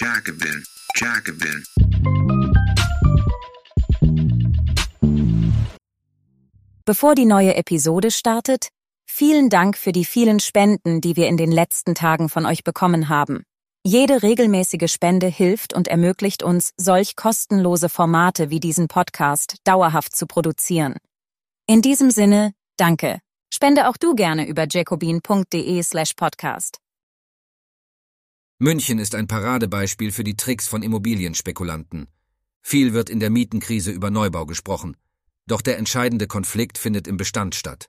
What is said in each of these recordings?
Jacobin, Jacobin. Bevor die neue Episode startet, vielen Dank für die vielen Spenden, die wir in den letzten Tagen von euch bekommen haben. Jede regelmäßige Spende hilft und ermöglicht uns, solch kostenlose Formate wie diesen Podcast dauerhaft zu produzieren. In diesem Sinne, danke. Spende auch du gerne über jacobin.de slash podcast. München ist ein Paradebeispiel für die Tricks von Immobilienspekulanten. Viel wird in der Mietenkrise über Neubau gesprochen. Doch der entscheidende Konflikt findet im Bestand statt.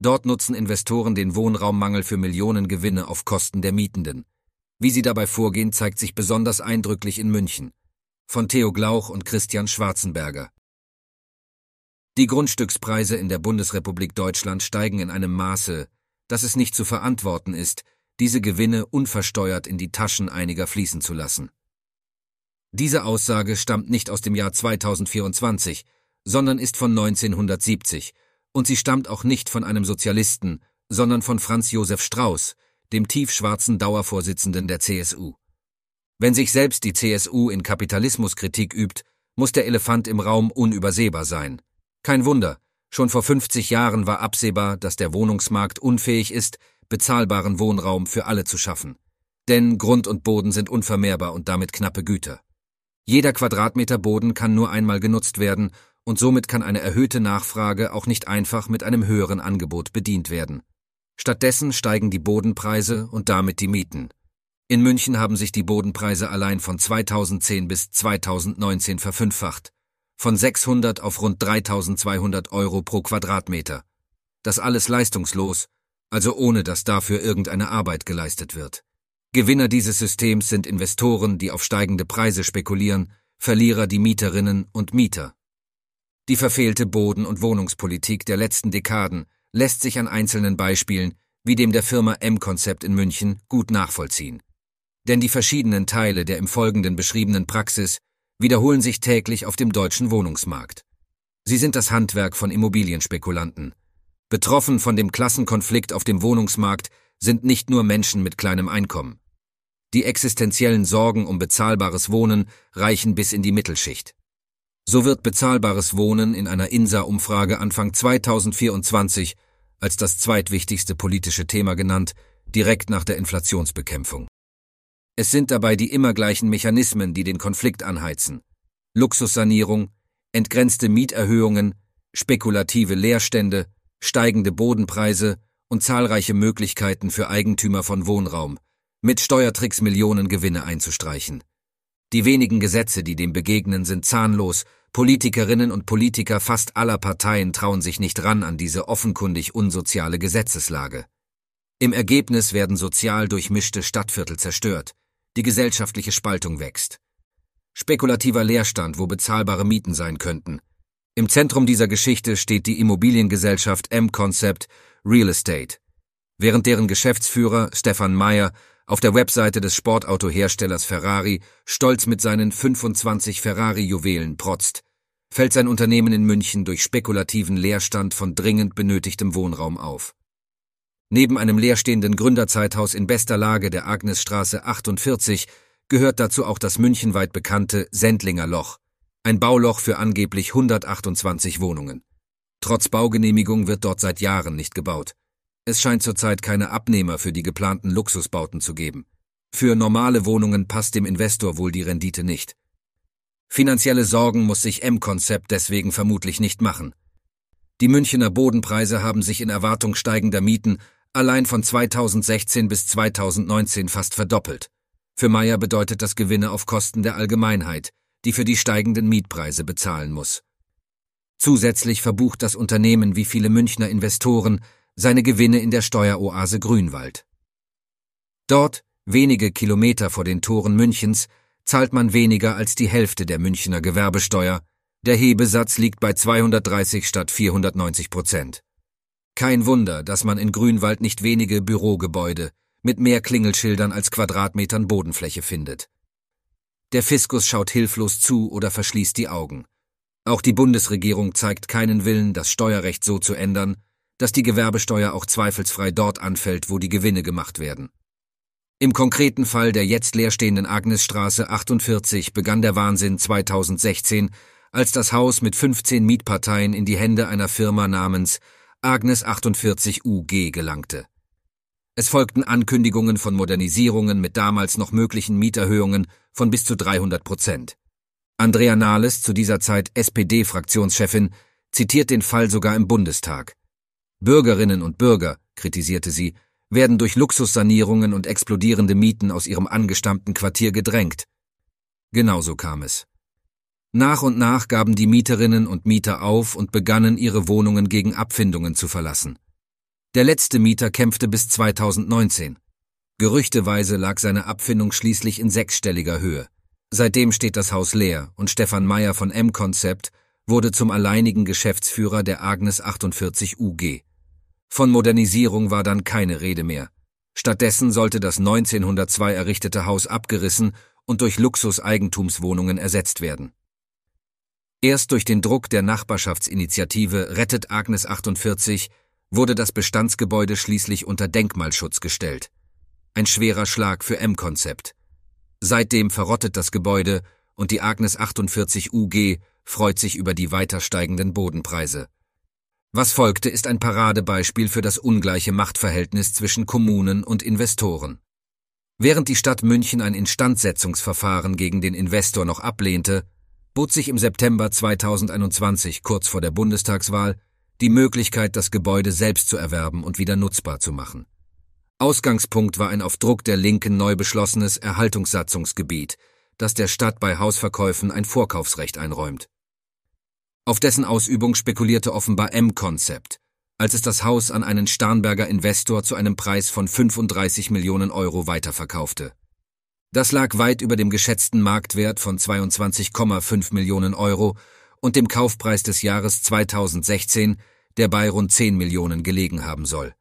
Dort nutzen Investoren den Wohnraummangel für Millionen Gewinne auf Kosten der Mietenden. Wie sie dabei vorgehen, zeigt sich besonders eindrücklich in München. Von Theo Glauch und Christian Schwarzenberger. Die Grundstückspreise in der Bundesrepublik Deutschland steigen in einem Maße, dass es nicht zu verantworten ist, diese Gewinne unversteuert in die Taschen einiger fließen zu lassen. Diese Aussage stammt nicht aus dem Jahr 2024, sondern ist von 1970, und sie stammt auch nicht von einem Sozialisten, sondern von Franz Josef Strauß, dem tiefschwarzen Dauervorsitzenden der CSU. Wenn sich selbst die CSU in Kapitalismuskritik übt, muss der Elefant im Raum unübersehbar sein. Kein Wunder, schon vor 50 Jahren war absehbar, dass der Wohnungsmarkt unfähig ist, bezahlbaren Wohnraum für alle zu schaffen. Denn Grund und Boden sind unvermehrbar und damit knappe Güter. Jeder Quadratmeter Boden kann nur einmal genutzt werden und somit kann eine erhöhte Nachfrage auch nicht einfach mit einem höheren Angebot bedient werden. Stattdessen steigen die Bodenpreise und damit die Mieten. In München haben sich die Bodenpreise allein von 2010 bis 2019 verfünffacht, von 600 auf rund 3200 Euro pro Quadratmeter. Das alles leistungslos also ohne dass dafür irgendeine Arbeit geleistet wird. Gewinner dieses Systems sind Investoren, die auf steigende Preise spekulieren, Verlierer die Mieterinnen und Mieter. Die verfehlte Boden- und Wohnungspolitik der letzten Dekaden lässt sich an einzelnen Beispielen, wie dem der Firma M-Konzept in München, gut nachvollziehen. Denn die verschiedenen Teile der im Folgenden beschriebenen Praxis wiederholen sich täglich auf dem deutschen Wohnungsmarkt. Sie sind das Handwerk von Immobilienspekulanten, Betroffen von dem Klassenkonflikt auf dem Wohnungsmarkt sind nicht nur Menschen mit kleinem Einkommen. Die existenziellen Sorgen um bezahlbares Wohnen reichen bis in die Mittelschicht. So wird bezahlbares Wohnen in einer INSA-Umfrage Anfang 2024 als das zweitwichtigste politische Thema genannt, direkt nach der Inflationsbekämpfung. Es sind dabei die immer gleichen Mechanismen, die den Konflikt anheizen. Luxussanierung, entgrenzte Mieterhöhungen, spekulative Leerstände, steigende Bodenpreise und zahlreiche Möglichkeiten für Eigentümer von Wohnraum, mit Steuertricks Millionen Gewinne einzustreichen. Die wenigen Gesetze, die dem begegnen, sind zahnlos, Politikerinnen und Politiker fast aller Parteien trauen sich nicht ran an diese offenkundig unsoziale Gesetzeslage. Im Ergebnis werden sozial durchmischte Stadtviertel zerstört, die gesellschaftliche Spaltung wächst. Spekulativer Leerstand, wo bezahlbare Mieten sein könnten, im Zentrum dieser Geschichte steht die Immobiliengesellschaft M-Concept Real Estate, während deren Geschäftsführer Stefan Meyer auf der Webseite des Sportautoherstellers Ferrari stolz mit seinen 25 Ferrari-Juwelen protzt, fällt sein Unternehmen in München durch spekulativen Leerstand von dringend benötigtem Wohnraum auf. Neben einem leerstehenden Gründerzeithaus in bester Lage der Agnesstraße 48 gehört dazu auch das münchenweit bekannte Sendlinger Loch, ein Bauloch für angeblich 128 Wohnungen. Trotz Baugenehmigung wird dort seit Jahren nicht gebaut. Es scheint zurzeit keine Abnehmer für die geplanten Luxusbauten zu geben. Für normale Wohnungen passt dem Investor wohl die Rendite nicht. Finanzielle Sorgen muss sich M-Konzept deswegen vermutlich nicht machen. Die Münchener Bodenpreise haben sich in Erwartung steigender Mieten allein von 2016 bis 2019 fast verdoppelt. Für Meyer bedeutet das Gewinne auf Kosten der Allgemeinheit, die für die steigenden Mietpreise bezahlen muss. Zusätzlich verbucht das Unternehmen wie viele Münchner Investoren seine Gewinne in der Steueroase Grünwald. Dort, wenige Kilometer vor den Toren Münchens, zahlt man weniger als die Hälfte der Münchner Gewerbesteuer, der Hebesatz liegt bei 230 statt 490 Prozent. Kein Wunder, dass man in Grünwald nicht wenige Bürogebäude mit mehr Klingelschildern als Quadratmetern Bodenfläche findet. Der Fiskus schaut hilflos zu oder verschließt die Augen. Auch die Bundesregierung zeigt keinen Willen, das Steuerrecht so zu ändern, dass die Gewerbesteuer auch zweifelsfrei dort anfällt, wo die Gewinne gemacht werden. Im konkreten Fall der jetzt leerstehenden Agnesstraße 48 begann der Wahnsinn 2016, als das Haus mit 15 Mietparteien in die Hände einer Firma namens Agnes 48 UG gelangte. Es folgten Ankündigungen von Modernisierungen mit damals noch möglichen Mieterhöhungen von bis zu 300 Prozent. Andrea Nahles, zu dieser Zeit SPD-Fraktionschefin, zitiert den Fall sogar im Bundestag. Bürgerinnen und Bürger, kritisierte sie, werden durch Luxussanierungen und explodierende Mieten aus ihrem angestammten Quartier gedrängt. Genauso kam es. Nach und nach gaben die Mieterinnen und Mieter auf und begannen ihre Wohnungen gegen Abfindungen zu verlassen. Der letzte Mieter kämpfte bis 2019. Gerüchteweise lag seine Abfindung schließlich in sechsstelliger Höhe. Seitdem steht das Haus leer und Stefan Meyer von M-Concept wurde zum alleinigen Geschäftsführer der Agnes 48 UG. Von Modernisierung war dann keine Rede mehr. Stattdessen sollte das 1902 errichtete Haus abgerissen und durch Luxuseigentumswohnungen ersetzt werden. Erst durch den Druck der Nachbarschaftsinitiative Rettet Agnes 48 wurde das Bestandsgebäude schließlich unter Denkmalschutz gestellt. Ein schwerer Schlag für M-Konzept. Seitdem verrottet das Gebäude und die Agnes 48 UG freut sich über die weiter steigenden Bodenpreise. Was folgte, ist ein Paradebeispiel für das ungleiche Machtverhältnis zwischen Kommunen und Investoren. Während die Stadt München ein Instandsetzungsverfahren gegen den Investor noch ablehnte, bot sich im September 2021, kurz vor der Bundestagswahl, die Möglichkeit, das Gebäude selbst zu erwerben und wieder nutzbar zu machen. Ausgangspunkt war ein auf Druck der Linken neu beschlossenes Erhaltungssatzungsgebiet, das der Stadt bei Hausverkäufen ein Vorkaufsrecht einräumt. Auf dessen Ausübung spekulierte offenbar M-Concept, als es das Haus an einen Starnberger Investor zu einem Preis von 35 Millionen Euro weiterverkaufte. Das lag weit über dem geschätzten Marktwert von 22,5 Millionen Euro und dem Kaufpreis des Jahres 2016, der bei rund 10 Millionen gelegen haben soll.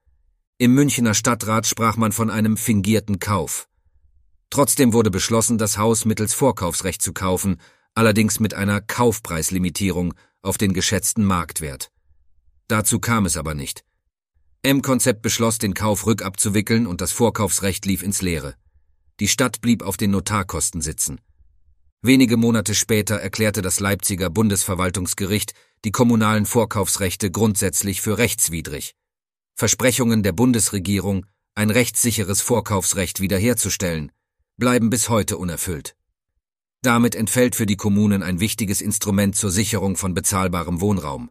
Im Münchner Stadtrat sprach man von einem fingierten Kauf. Trotzdem wurde beschlossen, das Haus mittels Vorkaufsrecht zu kaufen, allerdings mit einer Kaufpreislimitierung auf den geschätzten Marktwert. Dazu kam es aber nicht. M-Konzept beschloss, den Kauf rückabzuwickeln und das Vorkaufsrecht lief ins Leere. Die Stadt blieb auf den Notarkosten sitzen. Wenige Monate später erklärte das Leipziger Bundesverwaltungsgericht die kommunalen Vorkaufsrechte grundsätzlich für rechtswidrig. Versprechungen der Bundesregierung, ein rechtssicheres Vorkaufsrecht wiederherzustellen, bleiben bis heute unerfüllt. Damit entfällt für die Kommunen ein wichtiges Instrument zur Sicherung von bezahlbarem Wohnraum.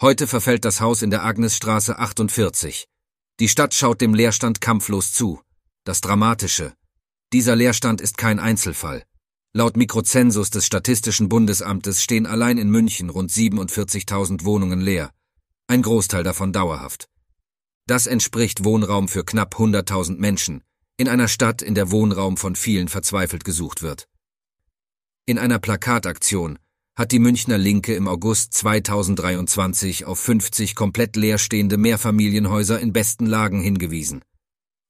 Heute verfällt das Haus in der Agnesstraße 48. Die Stadt schaut dem Leerstand kampflos zu. Das Dramatische. Dieser Leerstand ist kein Einzelfall. Laut Mikrozensus des Statistischen Bundesamtes stehen allein in München rund 47.000 Wohnungen leer, ein Großteil davon dauerhaft. Das entspricht Wohnraum für knapp 100.000 Menschen, in einer Stadt, in der Wohnraum von vielen verzweifelt gesucht wird. In einer Plakataktion hat die Münchner Linke im August 2023 auf 50 komplett leerstehende Mehrfamilienhäuser in besten Lagen hingewiesen.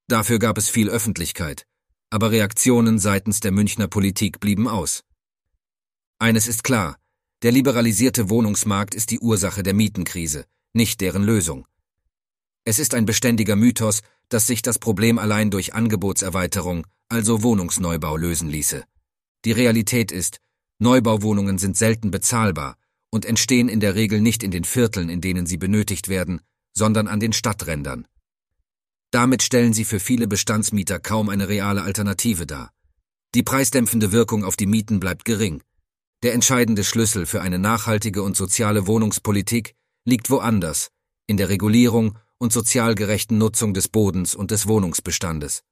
Dafür gab es viel Öffentlichkeit aber Reaktionen seitens der Münchner Politik blieben aus. Eines ist klar, der liberalisierte Wohnungsmarkt ist die Ursache der Mietenkrise, nicht deren Lösung. Es ist ein beständiger Mythos, dass sich das Problem allein durch Angebotserweiterung, also Wohnungsneubau, lösen ließe. Die Realität ist, Neubauwohnungen sind selten bezahlbar und entstehen in der Regel nicht in den Vierteln, in denen sie benötigt werden, sondern an den Stadträndern. Damit stellen sie für viele Bestandsmieter kaum eine reale Alternative dar. Die preisdämpfende Wirkung auf die Mieten bleibt gering. Der entscheidende Schlüssel für eine nachhaltige und soziale Wohnungspolitik liegt woanders, in der Regulierung und sozial gerechten Nutzung des Bodens und des Wohnungsbestandes.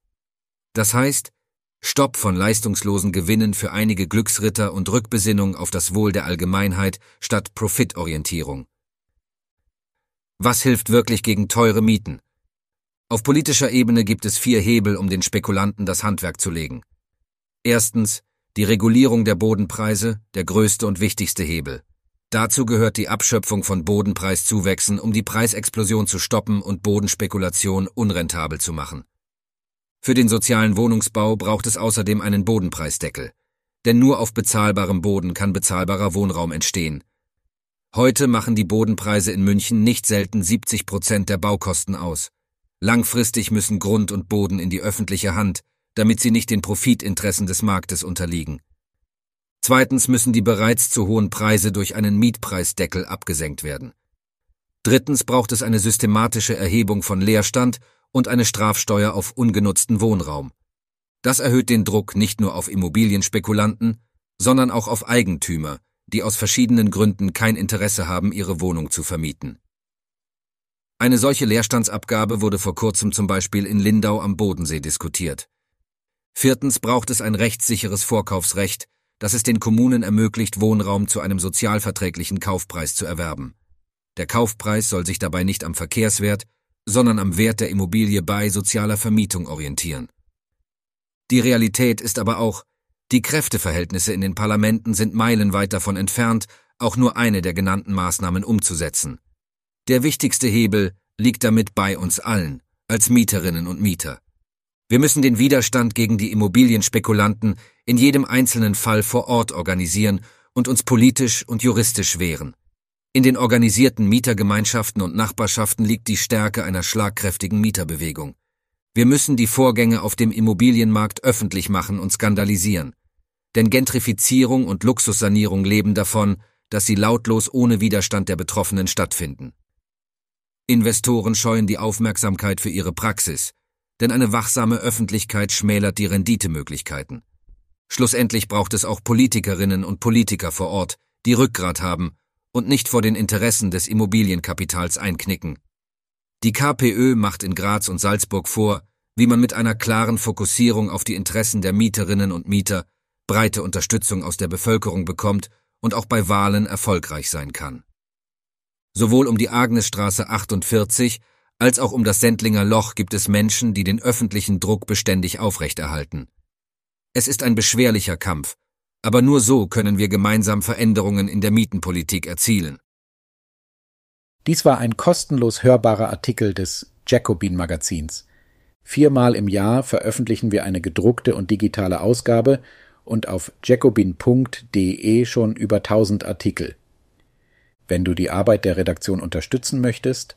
Das heißt, Stopp von leistungslosen Gewinnen für einige Glücksritter und Rückbesinnung auf das Wohl der Allgemeinheit statt Profitorientierung. Was hilft wirklich gegen teure Mieten? Auf politischer Ebene gibt es vier Hebel, um den Spekulanten das Handwerk zu legen. Erstens die Regulierung der Bodenpreise, der größte und wichtigste Hebel. Dazu gehört die Abschöpfung von Bodenpreiszuwächsen, um die Preisexplosion zu stoppen und Bodenspekulation unrentabel zu machen. Für den sozialen Wohnungsbau braucht es außerdem einen Bodenpreisdeckel. Denn nur auf bezahlbarem Boden kann bezahlbarer Wohnraum entstehen. Heute machen die Bodenpreise in München nicht selten 70 Prozent der Baukosten aus. Langfristig müssen Grund und Boden in die öffentliche Hand, damit sie nicht den Profitinteressen des Marktes unterliegen. Zweitens müssen die bereits zu hohen Preise durch einen Mietpreisdeckel abgesenkt werden. Drittens braucht es eine systematische Erhebung von Leerstand und eine Strafsteuer auf ungenutzten Wohnraum. Das erhöht den Druck nicht nur auf Immobilienspekulanten, sondern auch auf Eigentümer, die aus verschiedenen Gründen kein Interesse haben, ihre Wohnung zu vermieten. Eine solche Leerstandsabgabe wurde vor kurzem zum Beispiel in Lindau am Bodensee diskutiert. Viertens braucht es ein rechtssicheres Vorkaufsrecht, das es den Kommunen ermöglicht, Wohnraum zu einem sozialverträglichen Kaufpreis zu erwerben. Der Kaufpreis soll sich dabei nicht am Verkehrswert, sondern am Wert der Immobilie bei sozialer Vermietung orientieren. Die Realität ist aber auch, die Kräfteverhältnisse in den Parlamenten sind meilenweit davon entfernt, auch nur eine der genannten Maßnahmen umzusetzen. Der wichtigste Hebel liegt damit bei uns allen, als Mieterinnen und Mieter. Wir müssen den Widerstand gegen die Immobilienspekulanten in jedem einzelnen Fall vor Ort organisieren und uns politisch und juristisch wehren. In den organisierten Mietergemeinschaften und Nachbarschaften liegt die Stärke einer schlagkräftigen Mieterbewegung. Wir müssen die Vorgänge auf dem Immobilienmarkt öffentlich machen und skandalisieren. Denn Gentrifizierung und Luxussanierung leben davon, dass sie lautlos ohne Widerstand der Betroffenen stattfinden. Investoren scheuen die Aufmerksamkeit für ihre Praxis, denn eine wachsame Öffentlichkeit schmälert die Renditemöglichkeiten. Schlussendlich braucht es auch Politikerinnen und Politiker vor Ort, die Rückgrat haben und nicht vor den Interessen des Immobilienkapitals einknicken. Die KPÖ macht in Graz und Salzburg vor, wie man mit einer klaren Fokussierung auf die Interessen der Mieterinnen und Mieter breite Unterstützung aus der Bevölkerung bekommt und auch bei Wahlen erfolgreich sein kann. Sowohl um die Agnesstraße 48 als auch um das Sendlinger Loch gibt es Menschen, die den öffentlichen Druck beständig aufrechterhalten. Es ist ein beschwerlicher Kampf, aber nur so können wir gemeinsam Veränderungen in der Mietenpolitik erzielen. Dies war ein kostenlos hörbarer Artikel des Jacobin Magazins. Viermal im Jahr veröffentlichen wir eine gedruckte und digitale Ausgabe und auf jacobin.de schon über 1000 Artikel. Wenn du die Arbeit der Redaktion unterstützen möchtest,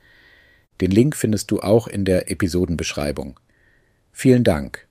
Den Link findest du auch in der Episodenbeschreibung. Vielen Dank.